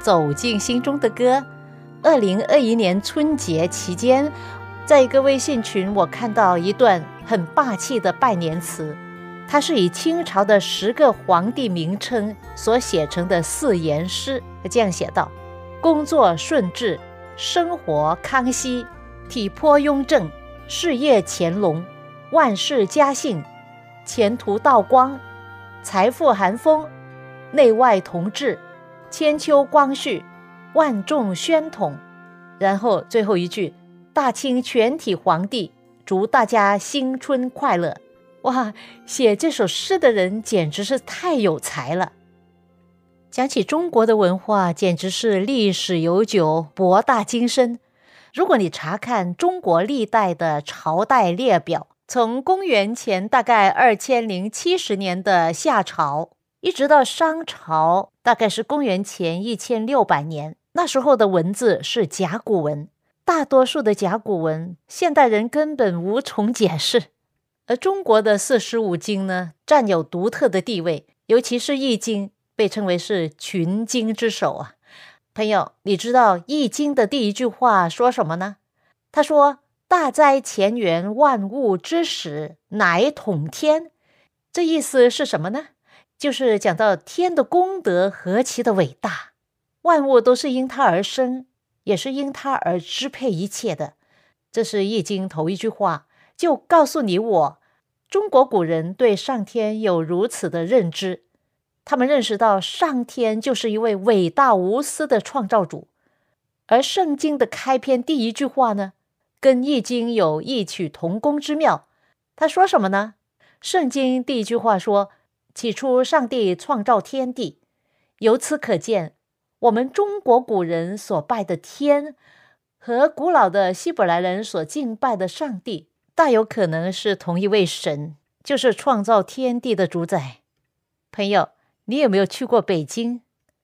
走进心中的歌。二零二一年春节期间，在一个微信群，我看到一段很霸气的拜年词，它是以清朝的十个皇帝名称所写成的四言诗。这样写道：“工作顺治，生活康熙，体魄雍正，事业乾隆，万事嘉兴，前途道光，财富寒风，内外同治。”千秋光绪，万众宣统，然后最后一句：大清全体皇帝，祝大家新春快乐！哇，写这首诗的人简直是太有才了。讲起中国的文化，简直是历史悠久、博大精深。如果你查看中国历代的朝代列表，从公元前大概二千零七十年的夏朝。一直到商朝，大概是公元前一千六百年，那时候的文字是甲骨文，大多数的甲骨文现代人根本无从解释。而中国的四书五经呢，占有独特的地位，尤其是《易经》被称为是群经之首啊。朋友，你知道《易经》的第一句话说什么呢？他说：“大哉乾元，万物之始，乃统天。”这意思是什么呢？就是讲到天的功德何其的伟大，万物都是因它而生，也是因它而支配一切的。这是《易经》头一句话，就告诉你我，中国古人对上天有如此的认知，他们认识到上天就是一位伟大无私的创造主。而圣经的开篇第一句话呢，跟《易经》有异曲同工之妙。他说什么呢？圣经第一句话说。起初，上帝创造天地，由此可见，我们中国古人所拜的天，和古老的希伯来人所敬拜的上帝，大有可能是同一位神，就是创造天地的主宰。朋友，你有没有去过北京？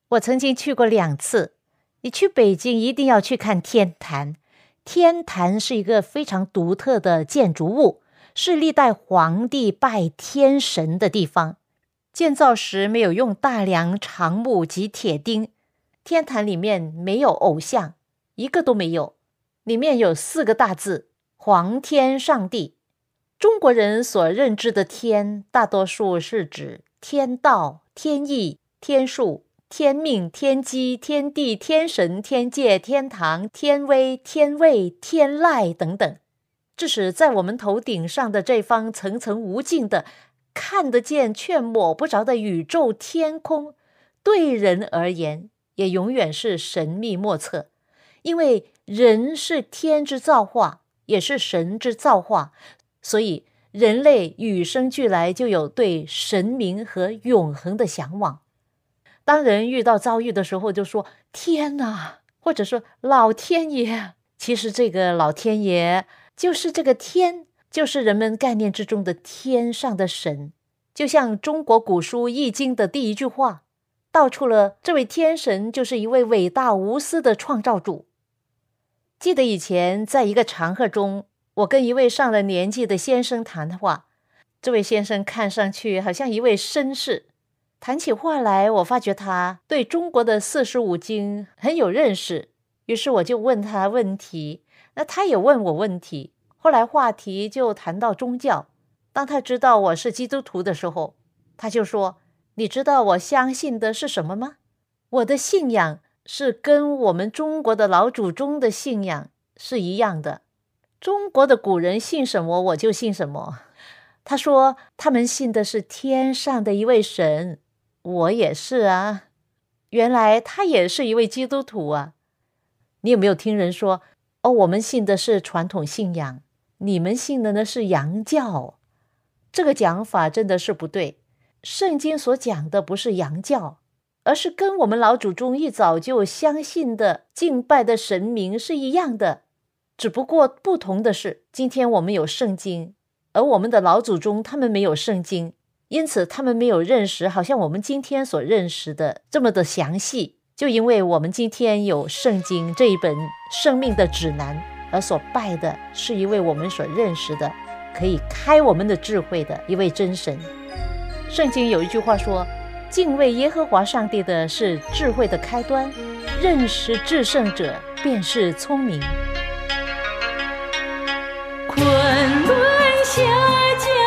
我曾经去过两次。你去北京一定要去看天坛。天坛是一个非常独特的建筑物，是历代皇帝拜天神的地方。建造时没有用大梁、长木及铁钉，天坛里面没有偶像，一个都没有。里面有四个大字“皇天上帝”。中国人所认知的天，大多数是指天道、天意、天数、天命、天机、天地、天神、天界、天堂、天威、天位、天籁等等，致使在我们头顶上的这方层层无尽的。看得见却摸不着的宇宙天空，对人而言也永远是神秘莫测。因为人是天之造化，也是神之造化，所以人类与生俱来就有对神明和永恒的向往。当人遇到遭遇的时候，就说“天哪”，或者说“老天爷”。其实这个老天爷就是这个天。就是人们概念之中的天上的神，就像中国古书《易经》的第一句话，道出了这位天神就是一位伟大无私的创造主。记得以前在一个场合中，我跟一位上了年纪的先生谈话，这位先生看上去好像一位绅士，谈起话来，我发觉他对中国的四书五经很有认识，于是我就问他问题，那他也问我问题。后来话题就谈到宗教。当他知道我是基督徒的时候，他就说：“你知道我相信的是什么吗？我的信仰是跟我们中国的老祖宗的信仰是一样的。中国的古人信什么，我就信什么。他说他们信的是天上的一位神，我也是啊。原来他也是一位基督徒啊。你有没有听人说哦？我们信的是传统信仰，你们信的呢是洋教。这个讲法真的是不对。圣经所讲的不是洋教。而是跟我们老祖宗一早就相信的敬拜的神明是一样的，只不过不同的是，今天我们有圣经，而我们的老祖宗他们没有圣经，因此他们没有认识，好像我们今天所认识的这么的详细。就因为我们今天有圣经这一本生命的指南，而所拜的是一位我们所认识的，可以开我们的智慧的一位真神。圣经有一句话说。敬畏耶和华上帝的是智慧的开端，认识至圣者便是聪明。昆仑下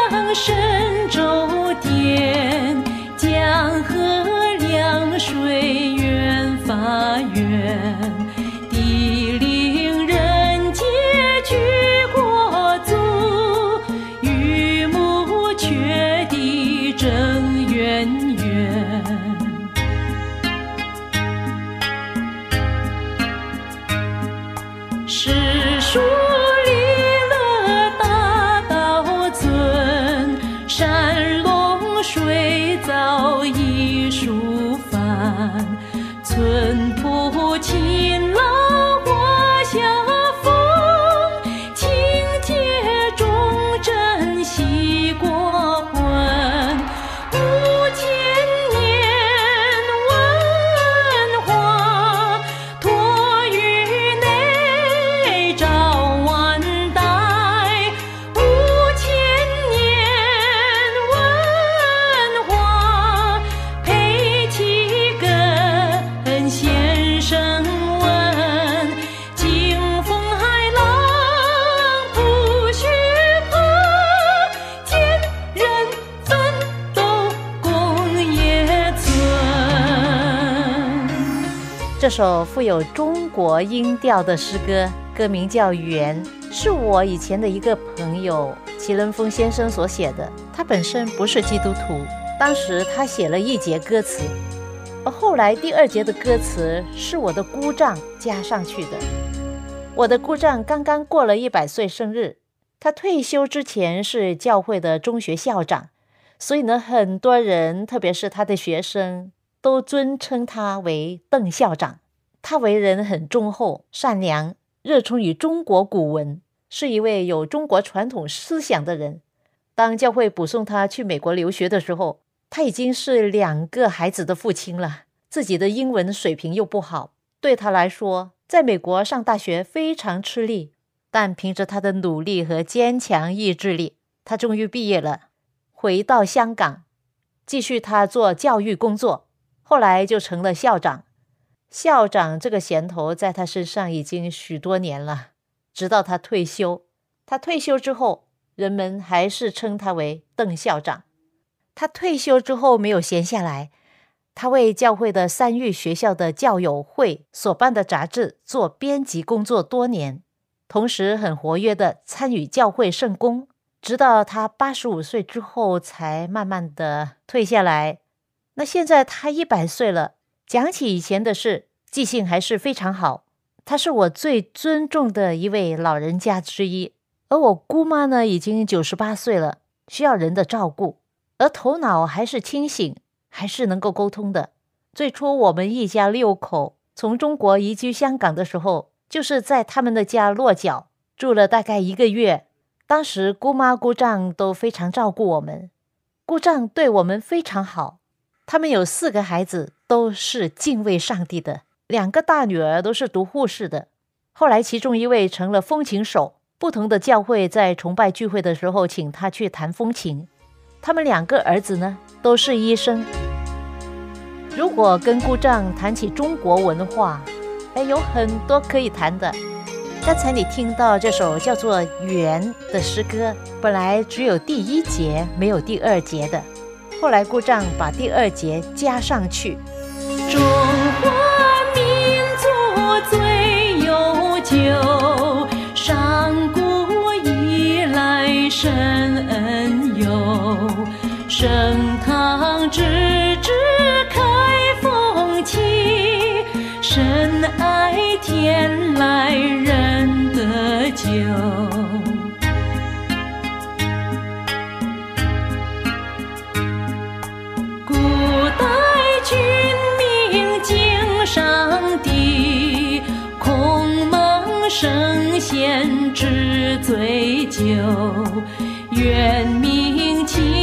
江神州殿，首富有中国音调的诗歌，歌名叫《缘》，是我以前的一个朋友祁仁峰先生所写的。他本身不是基督徒，当时他写了一节歌词，而后来第二节的歌词是我的姑丈加上去的。我的姑丈刚刚过了一百岁生日，他退休之前是教会的中学校长，所以呢，很多人，特别是他的学生。都尊称他为邓校长。他为人很忠厚、善良，热衷于中国古文，是一位有中国传统思想的人。当教会补送他去美国留学的时候，他已经是两个孩子的父亲了，自己的英文水平又不好，对他来说，在美国上大学非常吃力。但凭着他的努力和坚强意志力，他终于毕业了，回到香港，继续他做教育工作。后来就成了校长，校长这个衔头在他身上已经许多年了，直到他退休。他退休之后，人们还是称他为邓校长。他退休之后没有闲下来，他为教会的三育学校的教友会所办的杂志做编辑工作多年，同时很活跃的参与教会圣工，直到他八十五岁之后才慢慢的退下来。那现在他一百岁了，讲起以前的事，记性还是非常好。他是我最尊重的一位老人家之一，而我姑妈呢，已经九十八岁了，需要人的照顾，而头脑还是清醒，还是能够沟通的。最初我们一家六口从中国移居香港的时候，就是在他们的家落脚，住了大概一个月。当时姑妈姑丈都非常照顾我们，姑丈对我们非常好。他们有四个孩子，都是敬畏上帝的。两个大女儿都是读护士的。后来，其中一位成了风琴手，不同的教会在崇拜聚会的时候，请他去弹风琴。他们两个儿子呢，都是医生。如果跟姑丈谈起中国文化，哎，有很多可以谈的。刚才你听到这首叫做《缘》的诗歌，本来只有第一节，没有第二节的。后来，故障把第二节加上去。深恩佑，升堂之至开风气，深爱天来人得久。先知醉酒，愿明清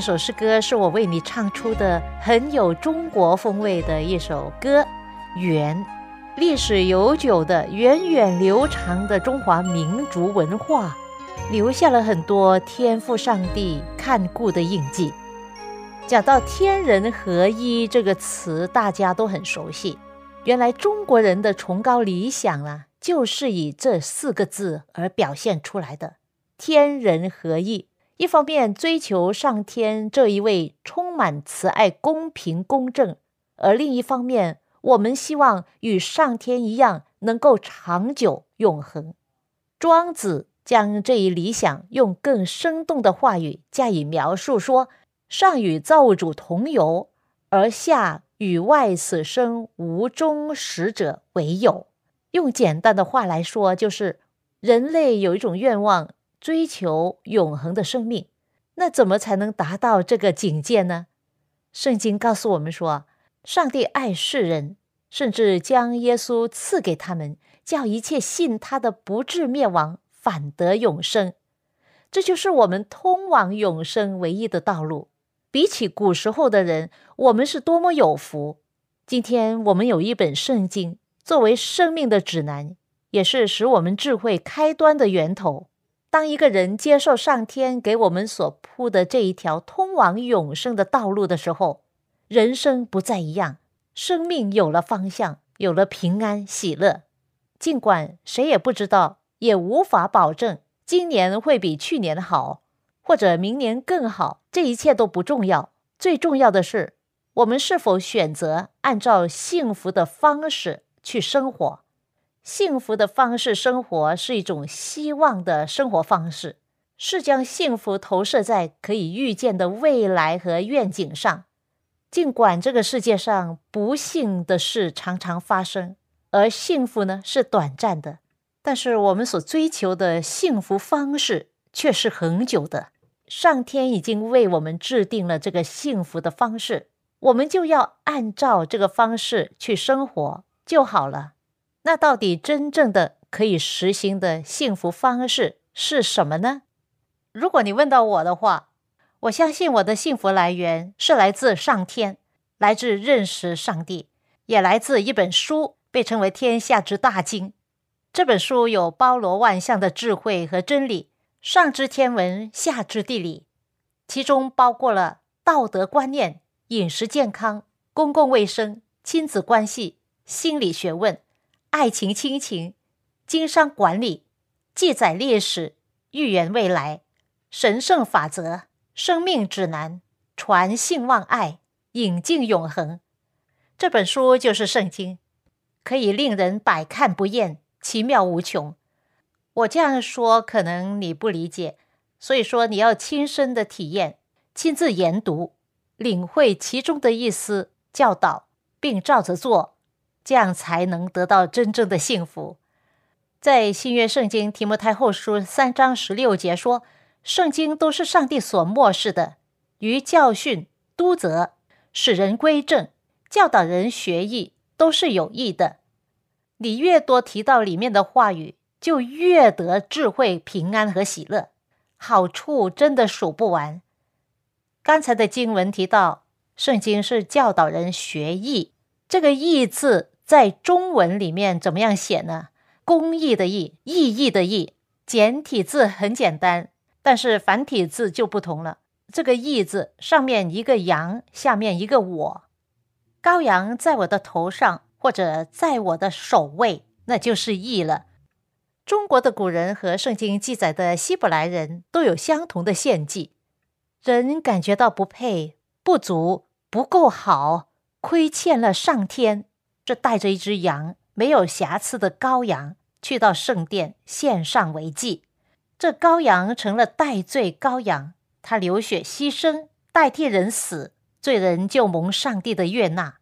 这首诗歌是我为你唱出的很有中国风味的一首歌，《源》，历史悠久的、源远流长的中华民族文化，留下了很多天赋上帝看顾的印记。讲到“天人合一”这个词，大家都很熟悉。原来中国人的崇高理想啊，就是以这四个字而表现出来的“天人合一”。一方面追求上天这一位充满慈爱、公平、公正，而另一方面，我们希望与上天一样，能够长久永恒。庄子将这一理想用更生动的话语加以描述，说：“上与造物主同游，而下与外死生无终始者为友。”用简单的话来说，就是人类有一种愿望。追求永恒的生命，那怎么才能达到这个境界呢？圣经告诉我们说，上帝爱世人，甚至将耶稣赐给他们，叫一切信他的不至灭亡，反得永生。这就是我们通往永生唯一的道路。比起古时候的人，我们是多么有福！今天我们有一本圣经作为生命的指南，也是使我们智慧开端的源头。当一个人接受上天给我们所铺的这一条通往永生的道路的时候，人生不再一样，生命有了方向，有了平安喜乐。尽管谁也不知道，也无法保证今年会比去年好，或者明年更好，这一切都不重要。最重要的是，我们是否选择按照幸福的方式去生活。幸福的方式生活是一种希望的生活方式，是将幸福投射在可以预见的未来和愿景上。尽管这个世界上不幸的事常常发生，而幸福呢是短暂的，但是我们所追求的幸福方式却是恒久的。上天已经为我们制定了这个幸福的方式，我们就要按照这个方式去生活就好了。那到底真正的可以实行的幸福方式是什么呢？如果你问到我的话，我相信我的幸福来源是来自上天，来自认识上帝，也来自一本书，被称为天下之大经。这本书有包罗万象的智慧和真理，上知天文，下知地理，其中包括了道德观念、饮食健康、公共卫生、亲子关系、心理学问。爱情、亲情、经商管理、记载历史、预言未来、神圣法则、生命指南、传信望爱、引进永恒。这本书就是圣经，可以令人百看不厌，奇妙无穷。我这样说可能你不理解，所以说你要亲身的体验，亲自研读，领会其中的意思，教导并照着做。这样才能得到真正的幸福。在新约圣经提摩太后书三章十六节说：“圣经都是上帝所漠视的，于教训、督责、使人归正、教导人学艺，都是有益的。”你越多提到里面的话语，就越得智慧、平安和喜乐。好处真的数不完。刚才的经文提到，圣经是教导人学艺，这个“义”字在中文里面怎么样写呢？公益的“义”，意义的“义”，简体字很简单，但是繁体字就不同了。这个“义”字上面一个羊，下面一个我。羔羊在我的头上，或者在我的首位，那就是义了。中国的古人和圣经记载的希伯来人都有相同的献祭。人感觉到不配、不足、不够好，亏欠了上天，这带着一只羊，没有瑕疵的羔羊，去到圣殿献上为祭。这羔羊成了代罪羔羊，他流血牺牲，代替人死。罪人就蒙上帝的悦纳，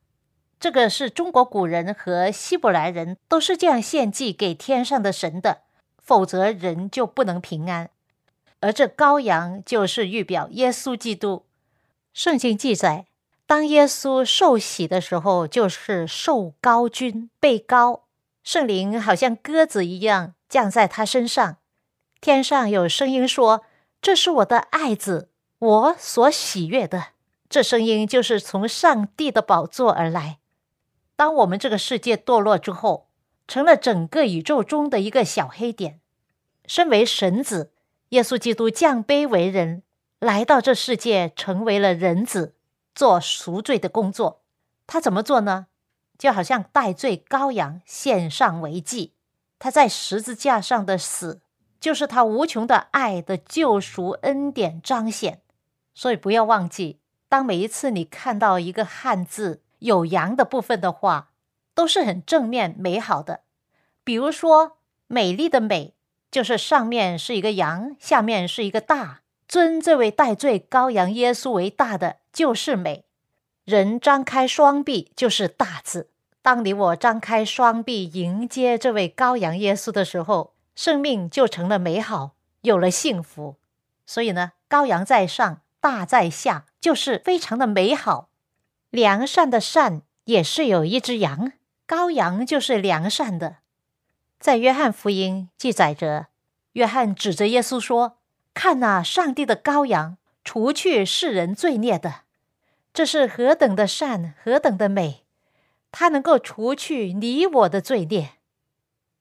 这个是中国古人和希伯来人都是这样献祭给天上的神的，否则人就不能平安。而这羔羊就是预表耶稣基督。圣经记载，当耶稣受洗的时候，就是受高君被高，圣灵好像鸽子一样降在他身上。天上有声音说：“这是我的爱子，我所喜悦的。”这声音就是从上帝的宝座而来。当我们这个世界堕落之后，成了整个宇宙中的一个小黑点。身为神子，耶稣基督降卑为人，来到这世界，成为了人子，做赎罪的工作。他怎么做呢？就好像代罪羔羊献上为祭。他在十字架上的死，就是他无穷的爱的救赎恩典彰显。所以不要忘记。当每一次你看到一个汉字有“羊”的部分的话，都是很正面美好的。比如说，“美丽的美”就是上面是一个羊，下面是一个大，尊这位代罪羔羊耶稣为大的，就是美。人张开双臂就是大字。当你我张开双臂迎接这位羔羊耶稣的时候，生命就成了美好，有了幸福。所以呢，羔羊在上。大在下，就是非常的美好。良善的善也是有一只羊，羔羊就是良善的。在约翰福音记载着，约翰指着耶稣说：“看那上帝的羔羊，除去世人罪孽的，这是何等的善，何等的美！它能够除去你我的罪孽。”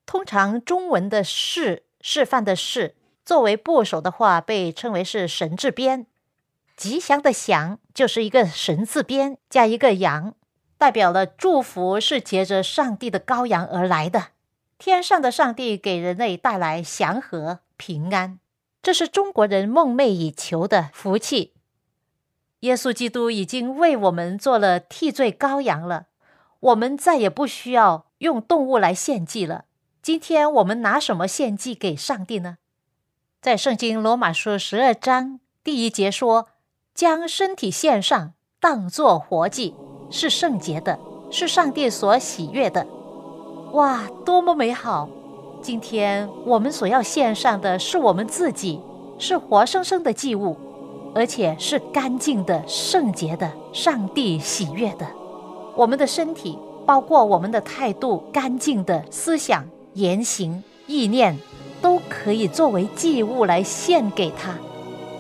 通常中文的“示”示范的“示”作为部首的话，被称为是神字边。吉祥的祥就是一个神字边加一个羊，代表了祝福是结着上帝的羔羊而来的。天上的上帝给人类带来祥和平安，这是中国人梦寐以求的福气。耶稣基督已经为我们做了替罪羔羊了，我们再也不需要用动物来献祭了。今天我们拿什么献祭给上帝呢？在圣经罗马书十二章第一节说。将身体献上，当作活祭，是圣洁的，是上帝所喜悦的。哇，多么美好！今天我们所要献上的是我们自己，是活生生的祭物，而且是干净的、圣洁的，上帝喜悦的。我们的身体，包括我们的态度，干净的思想、言行、意念，都可以作为祭物来献给他。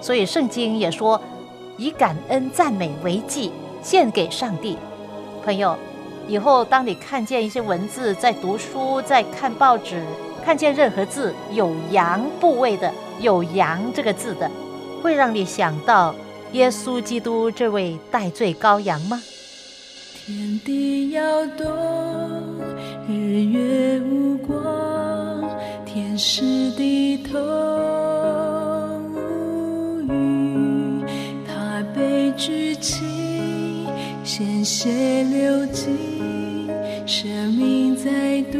所以圣经也说。以感恩赞美为祭献给上帝，朋友，以后当你看见一些文字，在读书、在看报纸，看见任何字有“羊”部位的，有“羊”这个字的，会让你想到耶稣基督这位代罪羔羊吗？天地摇动，日月无光，天使低头无语，他被。举起，鲜血流尽，生命再度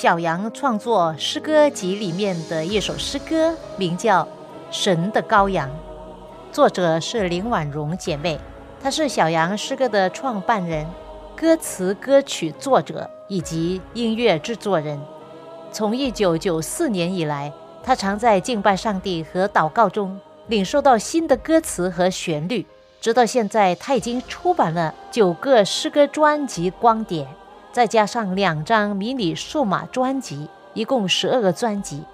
小杨创作诗歌集里面的一首诗歌，名叫《神的羔羊》，作者是林婉容姐妹，她是小羊诗歌的创办人、歌词歌曲作者以及音乐制作人。从一九九四年以来，她常在敬拜上帝和祷告中领受到新的歌词和旋律。直到现在，她已经出版了九个诗歌专辑光碟，再加上两张迷你数码专辑，一共十二个专辑。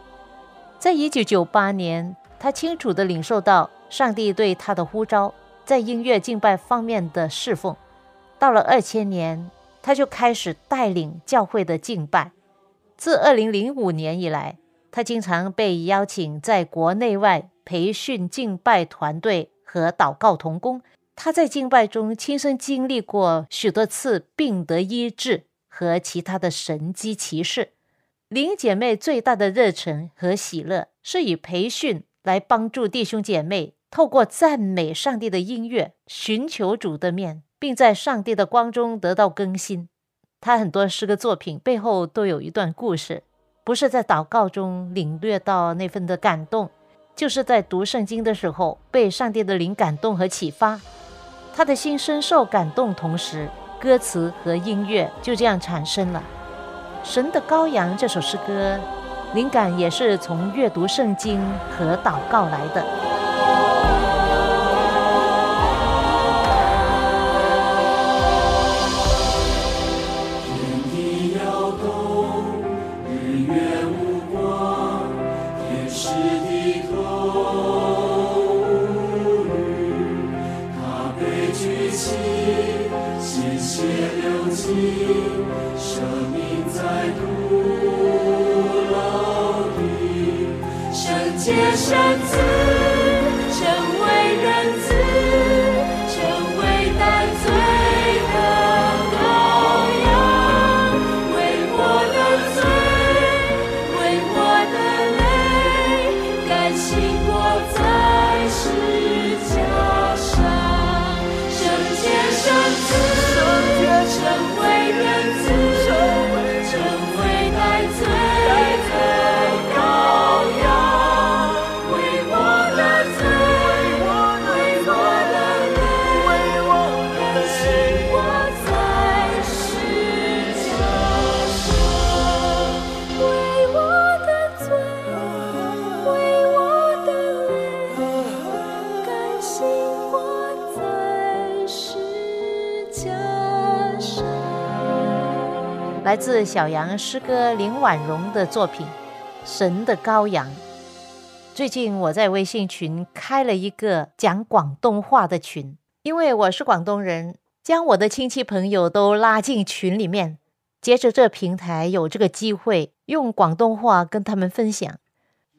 在一九九八年，他清楚地领受到上帝对他的呼召，在音乐敬拜方面的侍奉。到了二千年，他就开始带领教会的敬拜。自二零零五年以来，他经常被邀请在国内外培训敬拜团队。和祷告同工，他在敬拜中亲身经历过许多次病得医治和其他的神机骑士。林姐妹最大的热忱和喜乐，是以培训来帮助弟兄姐妹透过赞美上帝的音乐，寻求主的面，并在上帝的光中得到更新。他很多诗歌作品背后都有一段故事，不是在祷告中领略到那份的感动。就是在读圣经的时候，被上帝的灵感动和启发，他的心深受感动，同时歌词和音乐就这样产生了。《神的羔羊》这首诗歌，灵感也是从阅读圣经和祷告来的。来自小杨诗歌林婉容的作品《神的羔羊》。最近我在微信群开了一个讲广东话的群，因为我是广东人，将我的亲戚朋友都拉进群里面。接着这平台有这个机会用广东话跟他们分享。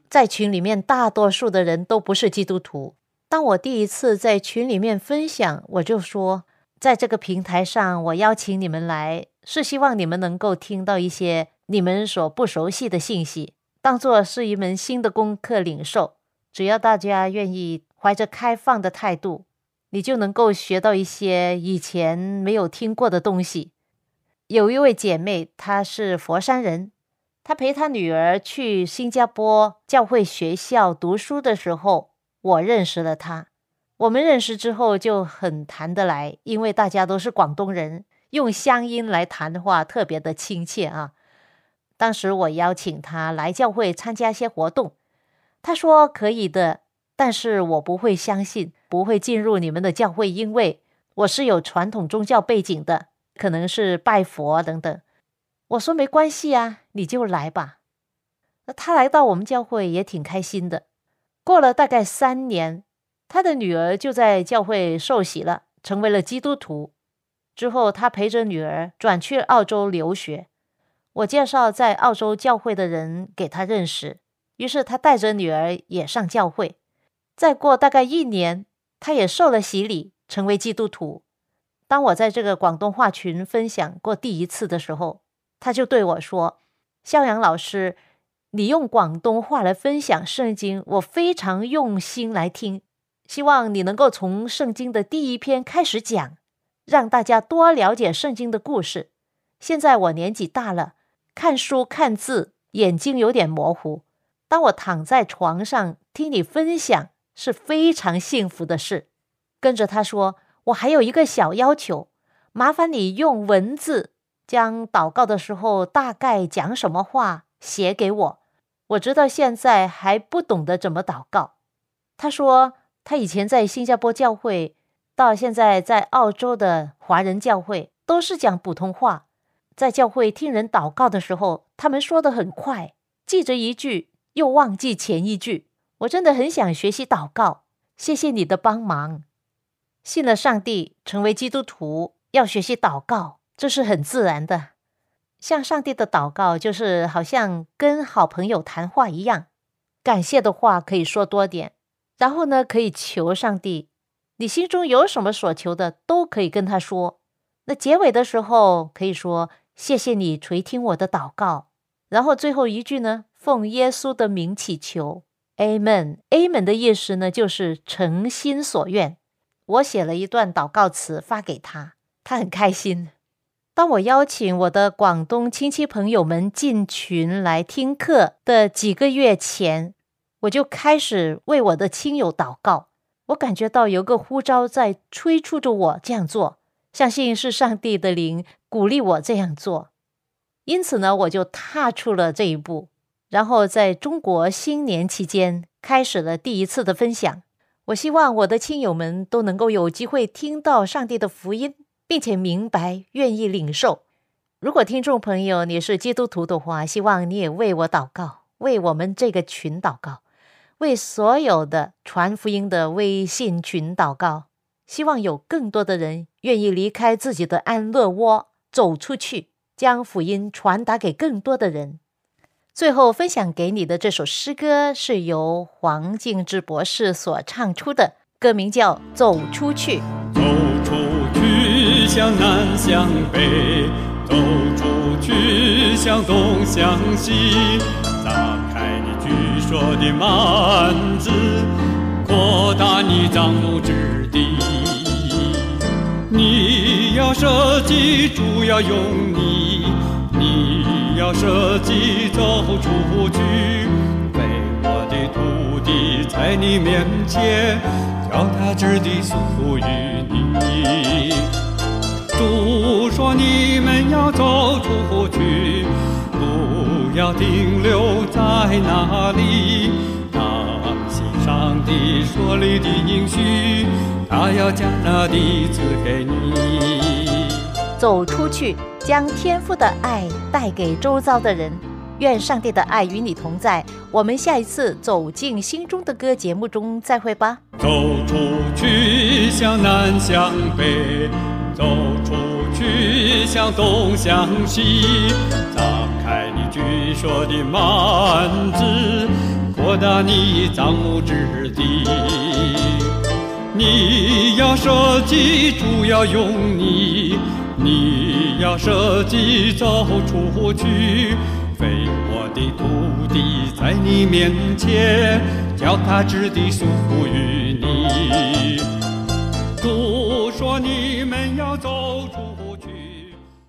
在群里面，大多数的人都不是基督徒。当我第一次在群里面分享，我就说，在这个平台上，我邀请你们来。是希望你们能够听到一些你们所不熟悉的信息，当做是一门新的功课领受。只要大家愿意怀着开放的态度，你就能够学到一些以前没有听过的东西。有一位姐妹，她是佛山人，她陪她女儿去新加坡教会学校读书的时候，我认识了她。我们认识之后就很谈得来，因为大家都是广东人。用乡音来谈的话，特别的亲切啊！当时我邀请他来教会参加一些活动，他说可以的，但是我不会相信，不会进入你们的教会，因为我是有传统宗教背景的，可能是拜佛等等。我说没关系啊，你就来吧。那他来到我们教会也挺开心的。过了大概三年，他的女儿就在教会受洗了，成为了基督徒。之后，他陪着女儿转去澳洲留学。我介绍在澳洲教会的人给他认识，于是他带着女儿也上教会。再过大概一年，他也受了洗礼，成为基督徒。当我在这个广东话群分享过第一次的时候，他就对我说：“肖阳老师，你用广东话来分享圣经，我非常用心来听。希望你能够从圣经的第一篇开始讲。”让大家多了解圣经的故事。现在我年纪大了，看书看字眼睛有点模糊，当我躺在床上听你分享，是非常幸福的事。跟着他说，我还有一个小要求，麻烦你用文字将祷告的时候大概讲什么话写给我。我直到现在还不懂得怎么祷告。他说他以前在新加坡教会，到现在在澳洲的华人教会都是讲普通话，在教会听人祷告的时候，他们说的很快，记着一句。又忘记前一句，我真的很想学习祷告。谢谢你的帮忙。信了上帝，成为基督徒，要学习祷告，这是很自然的。向上帝的祷告，就是好像跟好朋友谈话一样，感谢的话可以说多点，然后呢，可以求上帝，你心中有什么所求的，都可以跟他说。那结尾的时候可以说谢谢你垂听我的祷告，然后最后一句呢？奉耶稣的名祈求，Amen。Amen 的意思呢，就是诚心所愿。我写了一段祷告词发给他，他很开心。当我邀请我的广东亲戚朋友们进群来听课的几个月前，我就开始为我的亲友祷告。我感觉到有个呼召在催促着我这样做，相信是上帝的灵鼓励我这样做。因此呢，我就踏出了这一步。然后在中国新年期间开始了第一次的分享。我希望我的亲友们都能够有机会听到上帝的福音，并且明白、愿意领受。如果听众朋友你是基督徒的话，希望你也为我祷告，为我们这个群祷告，为所有的传福音的微信群祷告。希望有更多的人愿意离开自己的安乐窝，走出去，将福音传达给更多的人。最后分享给你的这首诗歌是由黄敬之博士所唱出的，歌名叫《走出去》。走出去，向南向北，走出去，向东向西，打开你举手的幔子，扩大你掌握之地。你要设计，主要用你，你。要设计走出去，为我的土地在你面前，脚踏之地属于你。主说你们要走出去，不要停留在那里。当心上帝说你的应许，他要将那地赐给你。走出去。将天父的爱带给周遭的人，愿上帝的爱与你同在。我们下一次走进心中的歌节目中再会吧。走出去，向南向北；走出去，向东向西。打开你举手的幔子，扩大你掌握之地。你要设计，主要用你。你要设计走出去，非我的土地在你面前，脚踏之地属于你。都说你们要走出。